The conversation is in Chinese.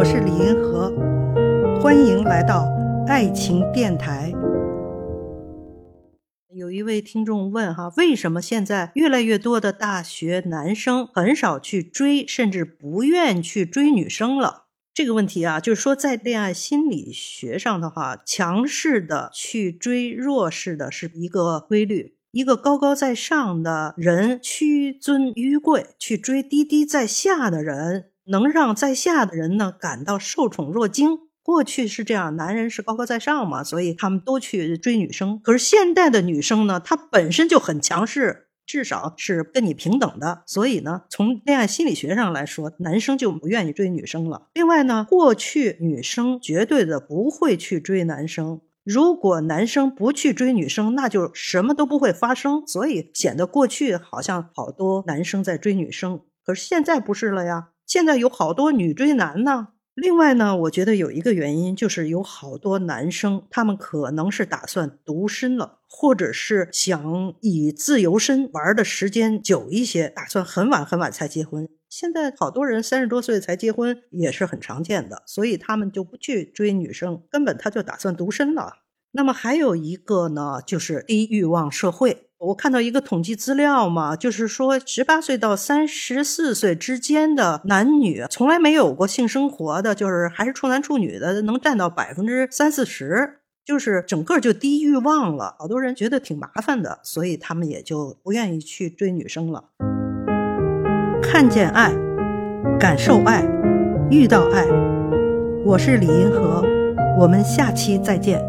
我是李银河，欢迎来到爱情电台。有一位听众问哈，为什么现在越来越多的大学男生很少去追，甚至不愿去追女生了？这个问题啊，就是说在恋爱心理学上的话，强势的去追弱势的是一个规律。一个高高在上的人屈尊于贵，去追低低在下的人，能让在下的人呢感到受宠若惊。过去是这样，男人是高高在上嘛，所以他们都去追女生。可是现代的女生呢，她本身就很强势，至少是跟你平等的。所以呢，从恋爱心理学上来说，男生就不愿意追女生了。另外呢，过去女生绝对的不会去追男生。如果男生不去追女生，那就什么都不会发生，所以显得过去好像好多男生在追女生，可是现在不是了呀，现在有好多女追男呢。另外呢，我觉得有一个原因就是有好多男生，他们可能是打算独身了，或者是想以自由身玩的时间久一些，打算很晚很晚才结婚。现在好多人三十多岁才结婚也是很常见的，所以他们就不去追女生，根本他就打算独身了。那么还有一个呢，就是低欲望社会。我看到一个统计资料嘛，就是说十八岁到三十四岁之间的男女从来没有过性生活的，就是还是处男处女的，能占到百分之三四十，就是整个就低欲望了。好多人觉得挺麻烦的，所以他们也就不愿意去追女生了。看见爱，感受爱，遇到爱。我是李银河，我们下期再见。